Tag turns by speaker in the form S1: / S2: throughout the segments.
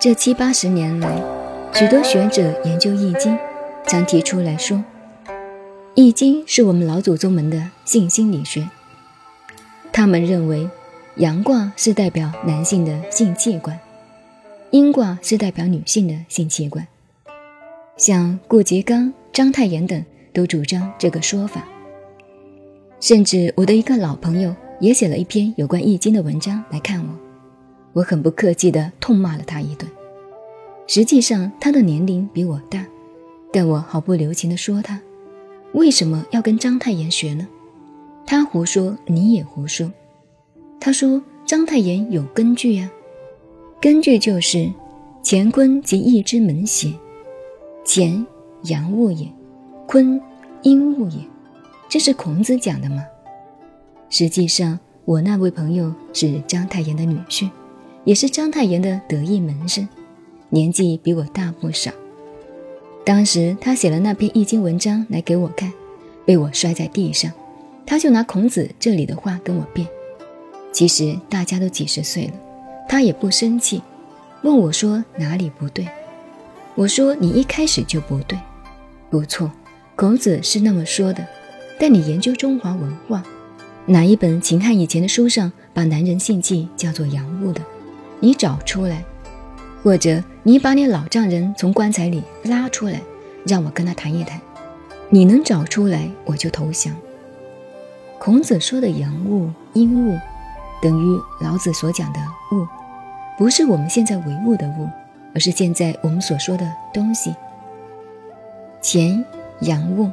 S1: 这七八十年来，许多学者研究《易经》，常提出来说，《易经》是我们老祖宗们的性心理学。他们认为，阳卦是代表男性的性器官，阴卦是代表女性的性器官。像顾颉刚、章太炎等都主张这个说法。甚至我的一个老朋友也写了一篇有关《易经》的文章来看我，我很不客气地痛骂了他一顿。实际上他的年龄比我大，但我毫不留情地说他为什么要跟章太炎学呢？他胡说，你也胡说。他说章太炎有根据呀，根据就是乾坤即易之门邪，乾阳物也，坤阴物也。这是孔子讲的吗？实际上，我那位朋友是章太炎的女婿，也是章太炎的得意门生，年纪比我大不少。当时他写了那篇易经文章来给我看，被我摔在地上，他就拿孔子这里的话跟我辩。其实大家都几十岁了，他也不生气，问我说哪里不对。我说你一开始就不对，不错，孔子是那么说的。但你研究中华文化，哪一本秦汉以前的书上把男人性器叫做阳物的？你找出来，或者你把你老丈人从棺材里拉出来，让我跟他谈一谈。你能找出来，我就投降。孔子说的阳物、阴物，等于老子所讲的物，不是我们现在唯物的物，而是现在我们所说的东西。乾阳物，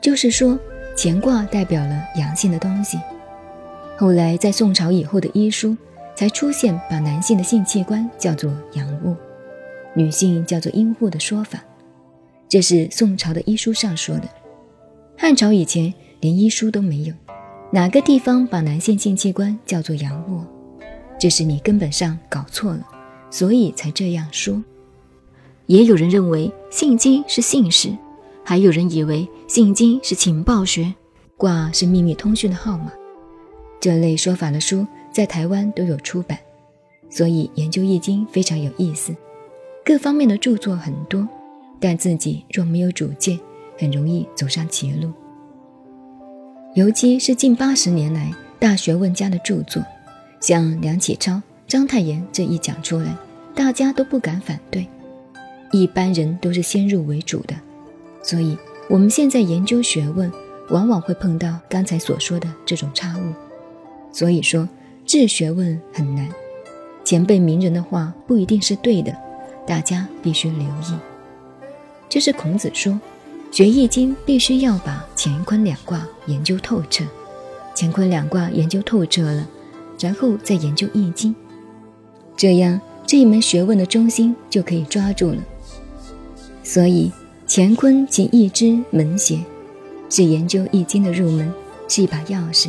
S1: 就是说。乾卦代表了阳性的东西，后来在宋朝以后的医书才出现把男性的性器官叫做阳物，女性叫做阴物的说法。这是宋朝的医书上说的。汉朝以前连医书都没有，哪个地方把男性性器官叫做阳物？这是你根本上搞错了，所以才这样说。也有人认为性经是姓氏。还有人以为《性经》是情报学，卦是秘密通讯的号码。这类说法的书在台湾都有出版，所以研究《易经》非常有意思。各方面的著作很多，但自己若没有主见，很容易走上歧路。尤其是近八十年来大学问家的著作，像梁启超、章太炎这一讲出来，大家都不敢反对。一般人都是先入为主的。所以，我们现在研究学问，往往会碰到刚才所说的这种差误。所以说，治学问很难。前辈名人的话不一定是对的，大家必须留意。这是孔子说，学易经必须要把乾坤两卦研究透彻。乾坤两卦研究透彻了，然后再研究易经，这样这一门学问的中心就可以抓住了。所以。乾坤即易之门邪，是研究易经的入门，是一把钥匙。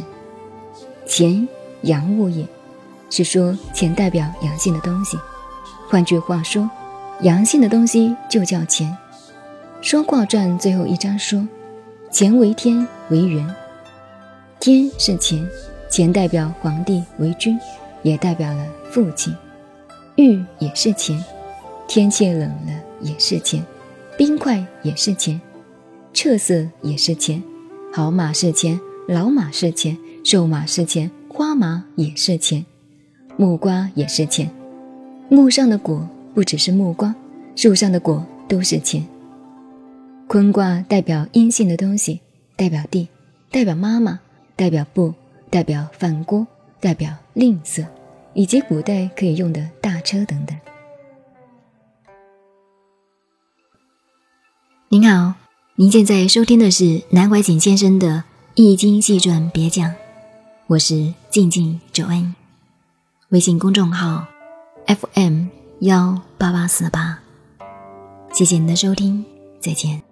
S1: 乾阳物也，是说钱代表阳性的东西。换句话说，阳性的东西就叫钱。说卦传最后一章说，乾为天为元，天是乾，乾代表皇帝为君，也代表了父亲。玉也是钱，天气冷了也是钱。冰块也是钱，赤色也是钱，好马是钱，老马是钱，瘦马是钱，花麻也是钱，木瓜也是钱。木上的果不只是木瓜，树上的果都是钱。坤卦代表阴性的东西，代表地，代表妈妈，代表布，代表饭锅，代表吝啬，以及古代可以用的大车等等。您好，您现在收听的是南怀瑾先生的《易经细传别讲》，我是静静九恩，微信公众号 FM 幺八八四八，谢谢您的收听，再见。